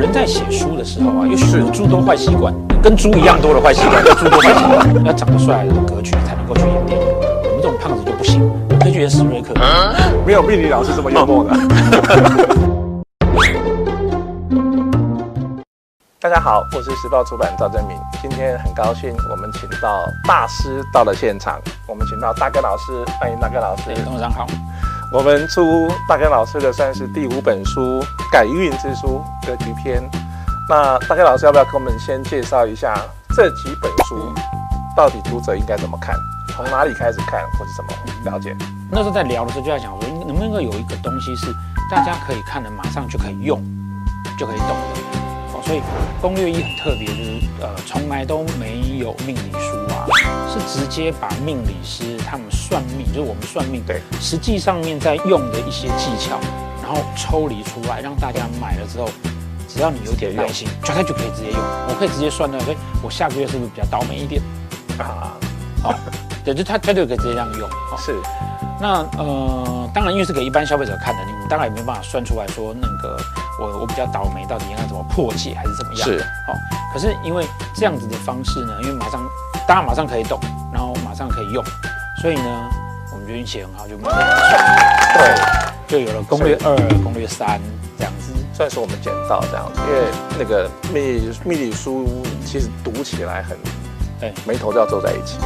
人在写书的时候啊，有许多诸多坏习惯，跟猪一样多的坏习惯，叫诸多坏习惯。要长得帅的格局才能够去演电影，我们这种胖子就不行，可以去演史瑞克。没有命理老师这么幽默的。大家好，我是时报出版赵正明，今天很高兴我们请到大师到了现场，我们请到大哥老师，欢迎大哥老师。董事长好。我们出大根老师的算是第五本书《改运之书》格局篇。那大根老师要不要跟我们先介绍一下这几本书，到底读者应该怎么看？从哪里开始看，或是怎么了解？那时候在聊的时候就在想说，能不能够有一个东西是大家可以看的，马上就可以用，就可以懂的哦。所以攻略一很特别，就是呃，从来都没有命理书啊，直接把命理师他们算命，就是我们算命，对，实际上面在用的一些技巧，然后抽离出来，让大家买了之后，只要你有点耐心，就他就可以直接用。我可以直接算到，所以我下个月是不是比较倒霉一点啊？好，对，就他他就可以直接这样用。是，那呃，当然因为是给一般消费者看的，你们当然也没办法算出来说那个。我我比较倒霉，到底应该怎么破解还是怎么样？是，好、哦。可是因为这样子的方式呢，因为马上大家马上可以懂，上可以用，所以呢，我们就运气很好，就马上对，就有了攻略二、攻略三这样子，算是我们捡到这样子。因为那个命理命理书其实读起来很，对，眉头都要皱在一起。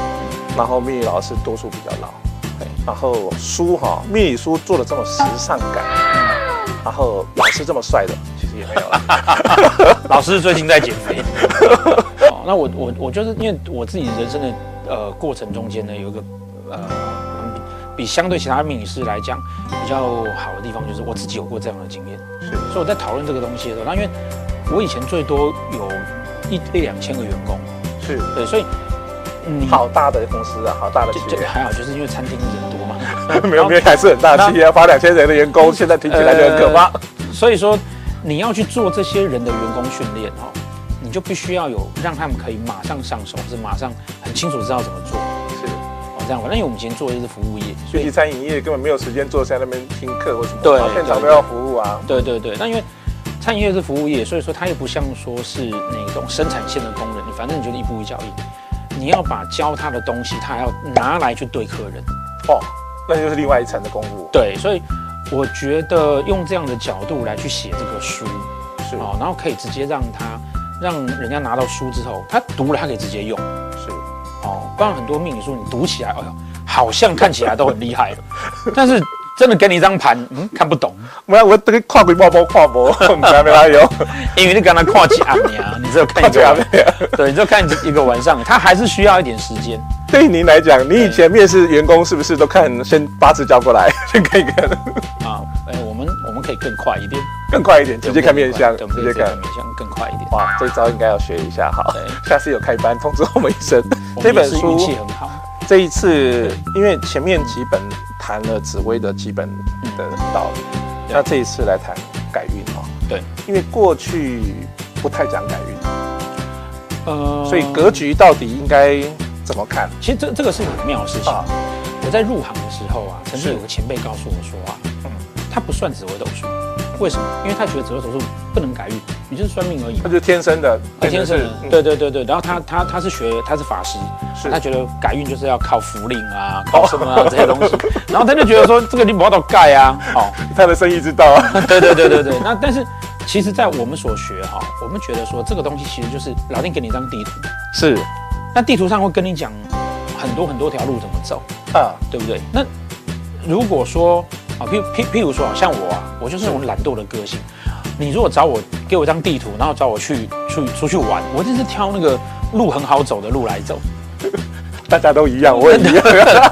然后秘理老师多数比较老，对。然后书哈，秘理书做的这么时尚感。然后老师这么帅的，其实也没有了。老师最近在减肥。哦，那我我我就是因为我自己人生的呃过程中间呢，有一个呃比，相对其他命理师来讲比较好的地方，就是我自己有过这样的经验。是，所以我在讨论这个东西的时候，那因为我以前最多有一一两千个员工，是对，所以嗯，好大的公司啊，好大的企业，还好，就是因为餐厅人多嘛。没有，没有，还是很大企业，发两千人的员工，现在听起来就很可怕。所以说，你要去做这些人的员工训练哈，你就必须要有让他们可以马上上手，或是马上很清楚知道怎么做。是哦，这样。反正因为我们以前做的是服务业，所以餐饮业根本没有时间坐在那边听课或什么，对，现场都要服务啊。对对对，那因为餐饮业是服务业，所以说它又不像说是那种生产线的工人，你反正你就是一步一脚印，你要把教他的东西，他还要拿来去对客人哦。那就是另外一层的功夫。对，所以我觉得用这样的角度来去写这个书，是哦，然后可以直接让他让人家拿到书之后，他读了他可以直接用，是哦。不然很多命理书你读起来，哎呦，好像看起来都很厉害，但是。真的给你一张盘，嗯，看不懂。我要我这个跨鬼包包跨不，没没有，因为你刚才跨假呀，你只有看一个，对，你就看一个晚上，他还是需要一点时间。对于您来讲，你以前面试员工是不是都看先八字交过来，先看一看？啊，哎，我们可以更快一点，更快一点，直接看面相，直接看面相更快一点。哇，这招应该要学一下，好，下次有开班通知我们一声。这本书运气很好。这一次因为前面几本。谈了紫薇的基本的道理，嗯、那这一次来谈改运哦。对，因为过去不太讲改运，呃，所以格局到底应该怎么看？其实这这个是很妙的事情。啊、我在入行的时候啊，曾经有个前辈告诉我说啊，嗯，他不算紫微斗数。为什么？因为他觉得紫微斗数不能改运，你就是算命而已。他就是天生的，他天生的。对对对对。然后他他他是学，他是法师，是他觉得改运就是要靠符令啊，靠什么啊这些东西。然后他就觉得说，这个你不要都盖啊，哦，他的生意之道啊。对对对对对。那但是其实，在我们所学哈，我们觉得说这个东西其实就是老天给你一张地图，是，那地图上会跟你讲很多很多条路怎么走啊，对不对？那如果说。啊，譬譬譬如说，像我啊，我就是那种懒惰的个性。你如果找我，给我一张地图，然后找我去去出去玩，我就是挑那个路很好走的路来走。大家都一样，我也一样。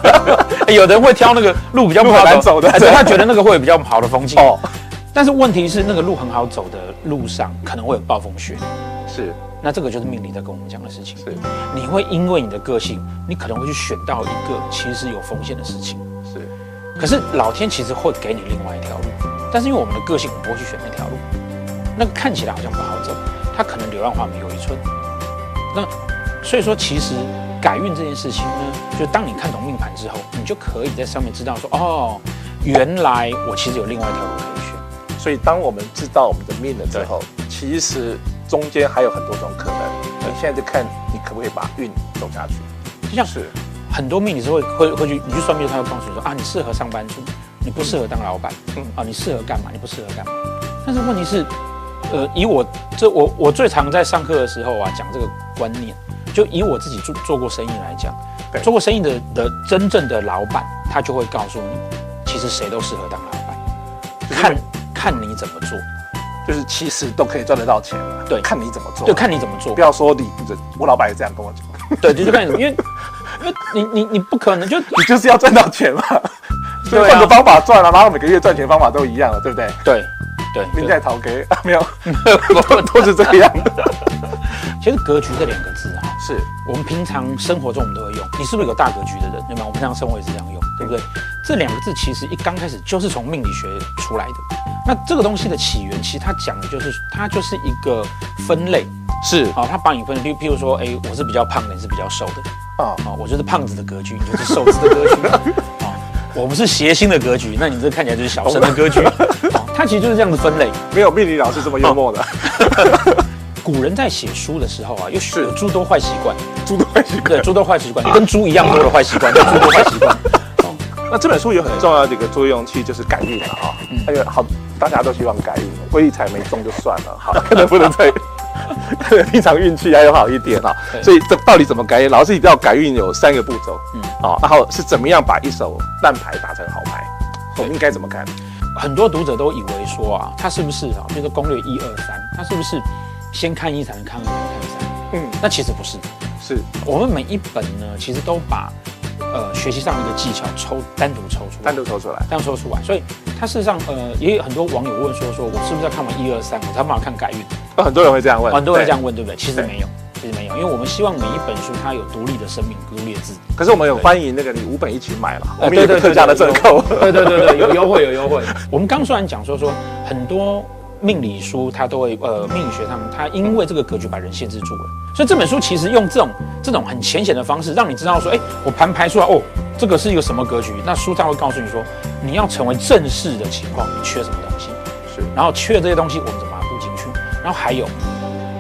有的人会挑那个路比较不好走的，还是他觉得那个会有比较好的风景。哦。但是问题是，那个路很好走的路上可能会有暴风雪。是。那这个就是命理在跟我们讲的事情。是。你会因为你的个性，你可能会去选到一个其实有风险的事情。可是老天其实会给你另外一条路，但是因为我们的个性，我们不会去选那条路。那个看起来好像不好走，它可能柳暗花明又一村。那所以说，其实改运这件事情呢，就当你看懂命盘之后，你就可以在上面知道说，哦，原来我其实有另外一条路可以选。所以当我们知道我们的命了之后，其实中间还有很多种可能。你现在就看你可不可以把运走下去。就像是很多命理师会会会去，你去算命，他会告诉你说啊，你适合上班族，你不适合当老板。嗯啊，你适合干嘛？你不适合干嘛？但是问题是，呃，以我这我我最常在上课的时候啊讲这个观念，就以我自己做做过生意来讲，对做过生意的的真正的老板，他就会告诉你，其实谁都适合当老板，看看你怎么做。就是其实都可以赚得到钱了，对，看你怎么做，对，看你怎么做，不要说你，我老板也这样跟我讲，对，就是看你，因为因为你你你不可能就你就是要赚到钱嘛，所以换个方法赚了，然后每个月赚钱方法都一样了，对不对？对对，另在逃给啊没有，都是这个样的。其实格局这两个字啊，是我们平常生活中我们都会用。你是不是有大格局的人？对吗？我们平常生活也是这样用，对不对？这两个字其实一刚开始就是从命理学出来的。那这个东西的起源，其实它讲的就是它就是一个分类，是好，它把你分类，譬如说，哎，我是比较胖的，你是比较瘦的，啊啊，我就是胖子的格局，你就是瘦子的格局，啊，我们是谐星的格局，那你这看起来就是小生的格局，它其实就是这样的分类，没有命理老师这么幽默的。古人在写书的时候啊，有许多诸多坏习惯，诸多坏习惯，对，诸多坏习惯，跟猪一样多的坏习惯，叫诸多坏习惯。那这本书有很重要的一个作用，其实就是改运了啊。还有好，大家都希望改运，威力彩没中就算了，好，可能不能再，平常运气还有好一点啊。所以这到底怎么改运？老师一定要改运有三个步骤，嗯，好，然后是怎么样把一手烂牌打成好牌？我们应该怎么看？很多读者都以为说啊，他是不是啊？比如说攻略一二三，他是不是？先看一才能看二，看三。嗯，那其实不是，是我们每一本呢，其实都把呃学习上一个技巧抽单独抽出来，单独抽出来，单独抽出来。所以它事实上呃也有很多网友问说，说我是不是要看完一二三，我才办法看改运？呃，很多人会这样问，很多人这样问，对不对？其实没有，其实没有，因为我们希望每一本书它有独立的生命、独立的字。可是我们有欢迎那个你五本一起买了，我们有特价的折扣，对对对对，有优惠有优惠。我们刚虽然讲说说很多。命理书它都会，呃，命理学上它因为这个格局把人限制住了，所以这本书其实用这种这种很浅显的方式，让你知道说，哎，我盘排出来，哦，这个是一个什么格局？那书上会告诉你说，你要成为正式的情况，你缺什么东西？是，然后缺了这些东西，我们怎么把它补进去？然后还有，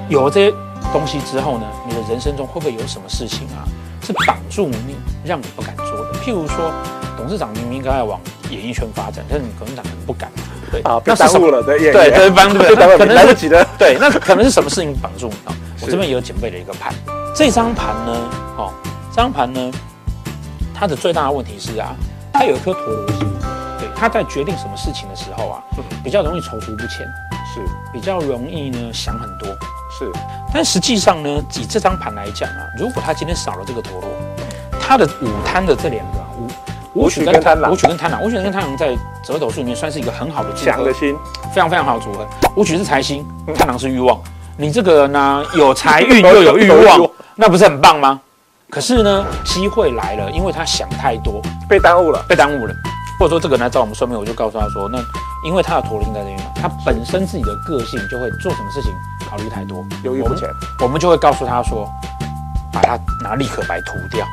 有了这些东西之后呢，你的人生中会不会有什么事情啊，是挡住你，让你不敢做的？譬如说，董事长明明应该要往演艺圈发展，但是你董事长可能不敢。对。啊，被耽误了，对对对，帮对，可能来不及的，对，那可能是什么事情绑住你啊？我这边也有准备了一个盘，这张盘呢，哦，这张盘呢，它的最大的问题是啊，它有一颗陀螺星，对，它在决定什么事情的时候啊，比较容易踌躇不前，是。比较容易呢想很多，是，但实际上呢，以这张盘来讲啊，如果他今天少了这个陀螺，他的午摊的这两个。武曲跟贪狼，舞曲跟贪狼，舞曲跟贪狼在折斗术里面算是一个很好的组合，强的星，非常非常好的组合。舞曲是财星，贪狼是欲望。你这个呢，有财运 又有欲望，那不是很棒吗？可是呢，机会来了，因为他想太多，被耽误了，被耽误了。或者说这个人呢，照我们说明，我就告诉他说，那因为他的陀罗星在这边嘛，他本身自己的个性就会做什么事情考虑太多，犹豫不前。我们就会告诉他说，把他拿立可白涂掉。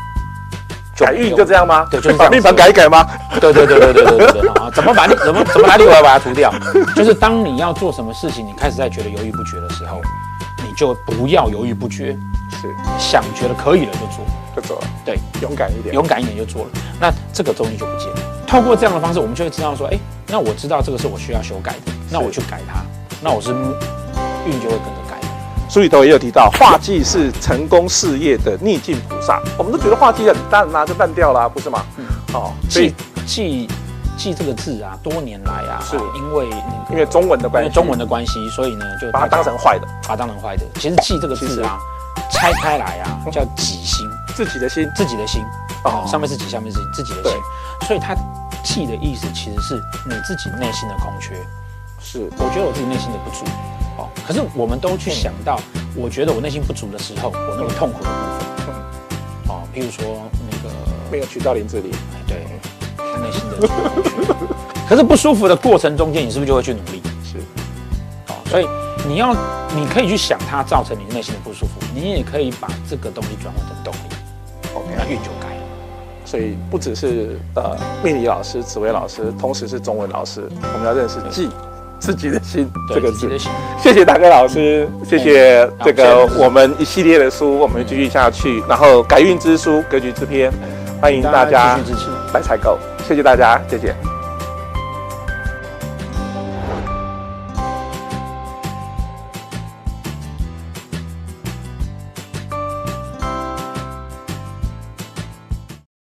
改运就这样吗？对，就是把命盘改一改吗？对对对对对对对啊！怎么把你怎么怎么拿立可白把它涂掉？就是当你要做什么事情，你开始在觉得犹豫不决的时候，你就不要犹豫不决，是想觉得可以了就做，就做了。对，勇敢一点，勇敢一点就做了。那这个东西就不见了。透过这样的方式，我们就会知道说，哎，那我知道这个是我需要修改的，那我去改它，那我是运就会跟着。书里头也有提到，画技是成功事业的逆境菩萨。我们都觉得画忌很淡啊，就淡掉了，不是吗？嗯，哦，忌忌忌这个字啊，多年来啊，是。因为因为中文的关系，中文的关系，所以呢，就把它当成坏的，把它当成坏的。其实忌这个字啊，拆开来啊，叫己心，自己的心，自己的心，哦，上面是己，下面是自己的心，所以它忌的意思其实是你自己内心的空缺。是，我觉得我自己内心的不足。可是我们都去想到，我觉得我内心不足的时候，我那么痛苦的部分，哦，譬如说那个没有娶到林志玲，哎，对，内心的。可是不舒服的过程中间，你是不是就会去努力？是，哦，所以你要，你可以去想它造成你内心的不舒服，你也可以把这个东西转换成动力，OK，那运就改了。所以不只是呃命理老师、紫薇老师，同时是中文老师，我们要认识忌。自自己的心这个字。谢谢大哥老师，谢谢这个我们一系列的书，我们继续下去。然后改运之书，格局之篇，欢迎大家来采购。谢谢大家，谢谢。